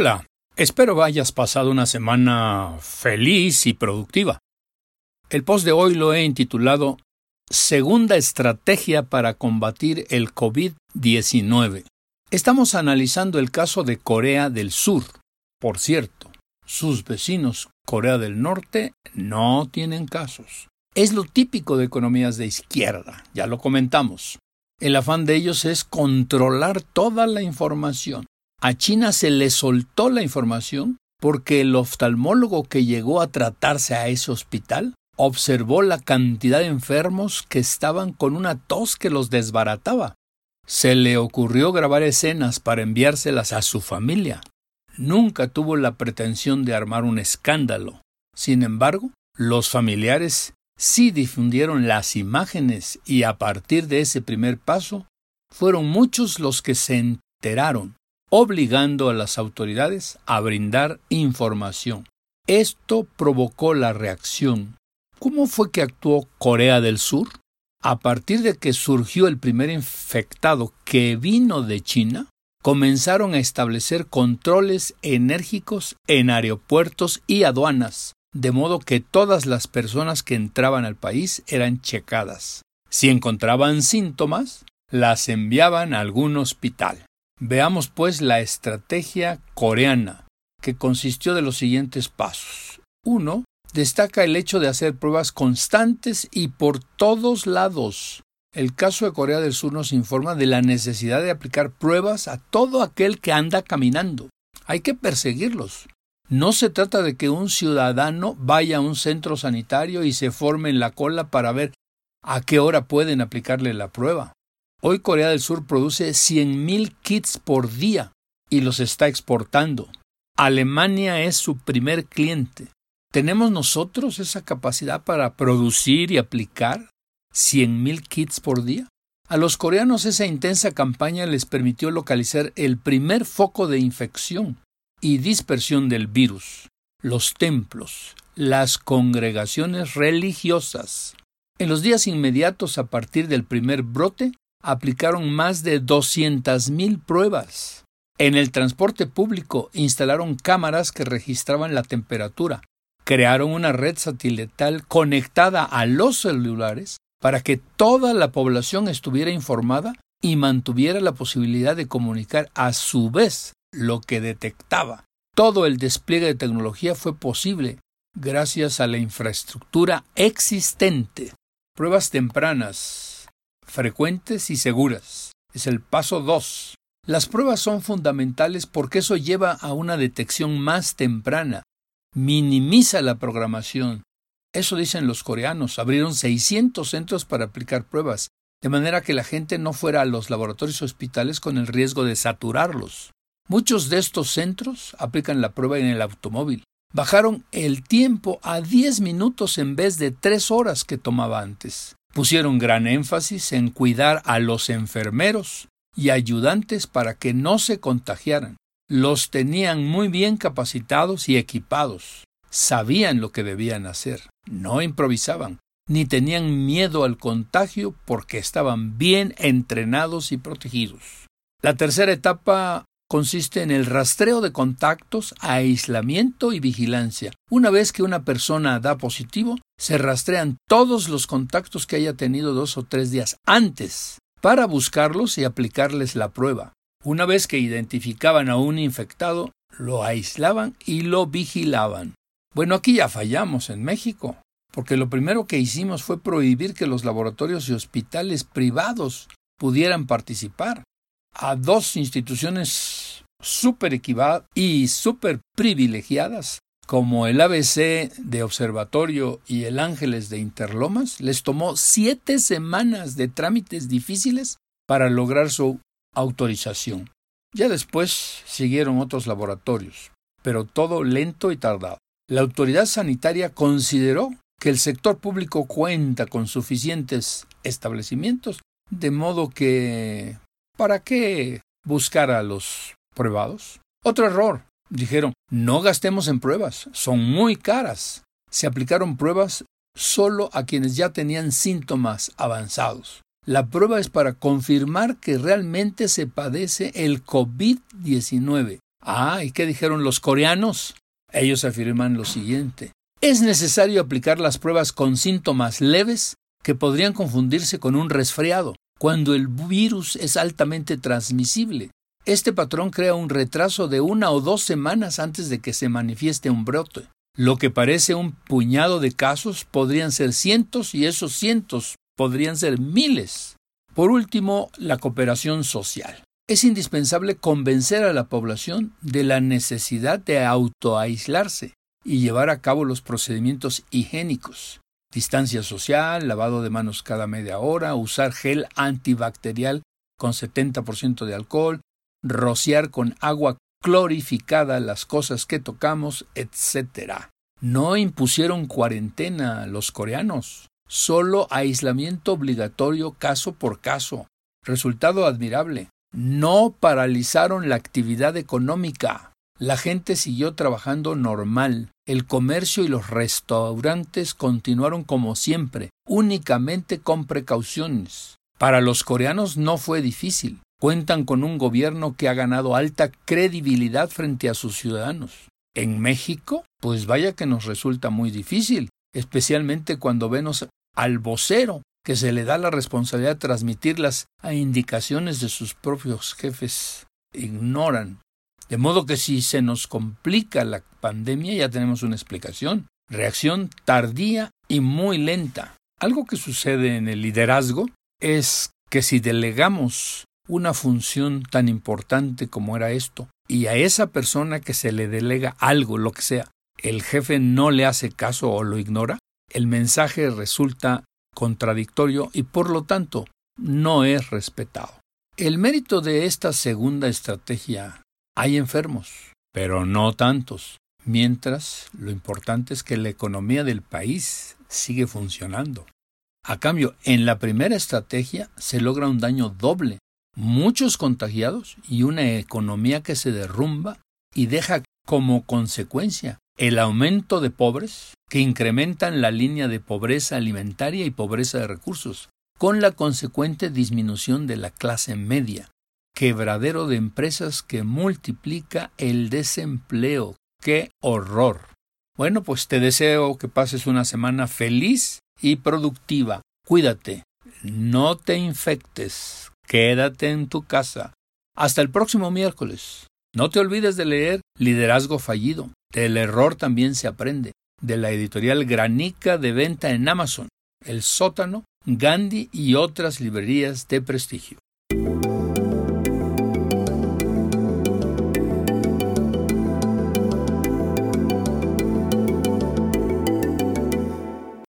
Hola, espero hayas pasado una semana feliz y productiva. El post de hoy lo he intitulado Segunda estrategia para combatir el COVID-19. Estamos analizando el caso de Corea del Sur. Por cierto, sus vecinos Corea del Norte no tienen casos. Es lo típico de economías de izquierda, ya lo comentamos. El afán de ellos es controlar toda la información. A China se le soltó la información porque el oftalmólogo que llegó a tratarse a ese hospital observó la cantidad de enfermos que estaban con una tos que los desbarataba. Se le ocurrió grabar escenas para enviárselas a su familia. Nunca tuvo la pretensión de armar un escándalo. Sin embargo, los familiares sí difundieron las imágenes y a partir de ese primer paso, fueron muchos los que se enteraron, obligando a las autoridades a brindar información. Esto provocó la reacción. ¿Cómo fue que actuó Corea del Sur? A partir de que surgió el primer infectado que vino de China, comenzaron a establecer controles enérgicos en aeropuertos y aduanas, de modo que todas las personas que entraban al país eran checadas. Si encontraban síntomas, las enviaban a algún hospital. Veamos pues la estrategia coreana, que consistió de los siguientes pasos. 1. Destaca el hecho de hacer pruebas constantes y por todos lados. El caso de Corea del Sur nos informa de la necesidad de aplicar pruebas a todo aquel que anda caminando. Hay que perseguirlos. No se trata de que un ciudadano vaya a un centro sanitario y se forme en la cola para ver a qué hora pueden aplicarle la prueba. Hoy Corea del Sur produce 100.000 kits por día y los está exportando. Alemania es su primer cliente. ¿Tenemos nosotros esa capacidad para producir y aplicar 100.000 kits por día? A los coreanos esa intensa campaña les permitió localizar el primer foco de infección y dispersión del virus, los templos, las congregaciones religiosas. En los días inmediatos a partir del primer brote, aplicaron más de 200.000 pruebas. En el transporte público instalaron cámaras que registraban la temperatura, crearon una red satelital conectada a los celulares para que toda la población estuviera informada y mantuviera la posibilidad de comunicar a su vez lo que detectaba. Todo el despliegue de tecnología fue posible gracias a la infraestructura existente. Pruebas tempranas, frecuentes y seguras. Es el paso 2. Las pruebas son fundamentales porque eso lleva a una detección más temprana, minimiza la programación. Eso dicen los coreanos. Abrieron 600 centros para aplicar pruebas, de manera que la gente no fuera a los laboratorios hospitales con el riesgo de saturarlos. Muchos de estos centros aplican la prueba en el automóvil. Bajaron el tiempo a 10 minutos en vez de 3 horas que tomaba antes. Pusieron gran énfasis en cuidar a los enfermeros y ayudantes para que no se contagiaran. Los tenían muy bien capacitados y equipados. Sabían lo que debían hacer. No improvisaban, ni tenían miedo al contagio porque estaban bien entrenados y protegidos. La tercera etapa consiste en el rastreo de contactos, aislamiento y vigilancia. Una vez que una persona da positivo, se rastrean todos los contactos que haya tenido dos o tres días antes para buscarlos y aplicarles la prueba. Una vez que identificaban a un infectado, lo aislaban y lo vigilaban. Bueno, aquí ya fallamos en México, porque lo primero que hicimos fue prohibir que los laboratorios y hospitales privados pudieran participar a dos instituciones súper y súper privilegiadas como el ABC de Observatorio y el Ángeles de Interlomas, les tomó siete semanas de trámites difíciles para lograr su autorización. Ya después siguieron otros laboratorios, pero todo lento y tardado. La autoridad sanitaria consideró que el sector público cuenta con suficientes establecimientos, de modo que ¿Para qué buscar a los Otro error. Dijeron, no gastemos en pruebas, son muy caras. Se aplicaron pruebas solo a quienes ya tenían síntomas avanzados. La prueba es para confirmar que realmente se padece el COVID-19. Ah, ¿y qué dijeron los coreanos? Ellos afirman lo siguiente. Es necesario aplicar las pruebas con síntomas leves que podrían confundirse con un resfriado, cuando el virus es altamente transmisible. Este patrón crea un retraso de una o dos semanas antes de que se manifieste un brote. Lo que parece un puñado de casos podrían ser cientos y esos cientos podrían ser miles. Por último, la cooperación social. Es indispensable convencer a la población de la necesidad de autoaislarse y llevar a cabo los procedimientos higiénicos. Distancia social, lavado de manos cada media hora, usar gel antibacterial con 70% de alcohol, rociar con agua clorificada las cosas que tocamos, etc. No impusieron cuarentena a los coreanos, solo aislamiento obligatorio caso por caso. Resultado admirable. No paralizaron la actividad económica. La gente siguió trabajando normal. El comercio y los restaurantes continuaron como siempre, únicamente con precauciones. Para los coreanos no fue difícil. Cuentan con un gobierno que ha ganado alta credibilidad frente a sus ciudadanos. En México, pues vaya que nos resulta muy difícil, especialmente cuando vemos al vocero que se le da la responsabilidad de transmitir las indicaciones de sus propios jefes. Ignoran. De modo que si se nos complica la pandemia ya tenemos una explicación. Reacción tardía y muy lenta. Algo que sucede en el liderazgo es que si delegamos una función tan importante como era esto, y a esa persona que se le delega algo, lo que sea, el jefe no le hace caso o lo ignora, el mensaje resulta contradictorio y por lo tanto no es respetado. El mérito de esta segunda estrategia hay enfermos, pero no tantos, mientras lo importante es que la economía del país sigue funcionando. A cambio, en la primera estrategia se logra un daño doble, muchos contagiados y una economía que se derrumba y deja como consecuencia el aumento de pobres que incrementan la línea de pobreza alimentaria y pobreza de recursos, con la consecuente disminución de la clase media, quebradero de empresas que multiplica el desempleo. ¡Qué horror! Bueno, pues te deseo que pases una semana feliz y productiva. Cuídate, no te infectes, quédate en tu casa. Hasta el próximo miércoles. No te olvides de leer Liderazgo Fallido. Del error también se aprende. De la editorial Granica de venta en Amazon, El Sótano, Gandhi y otras librerías de prestigio.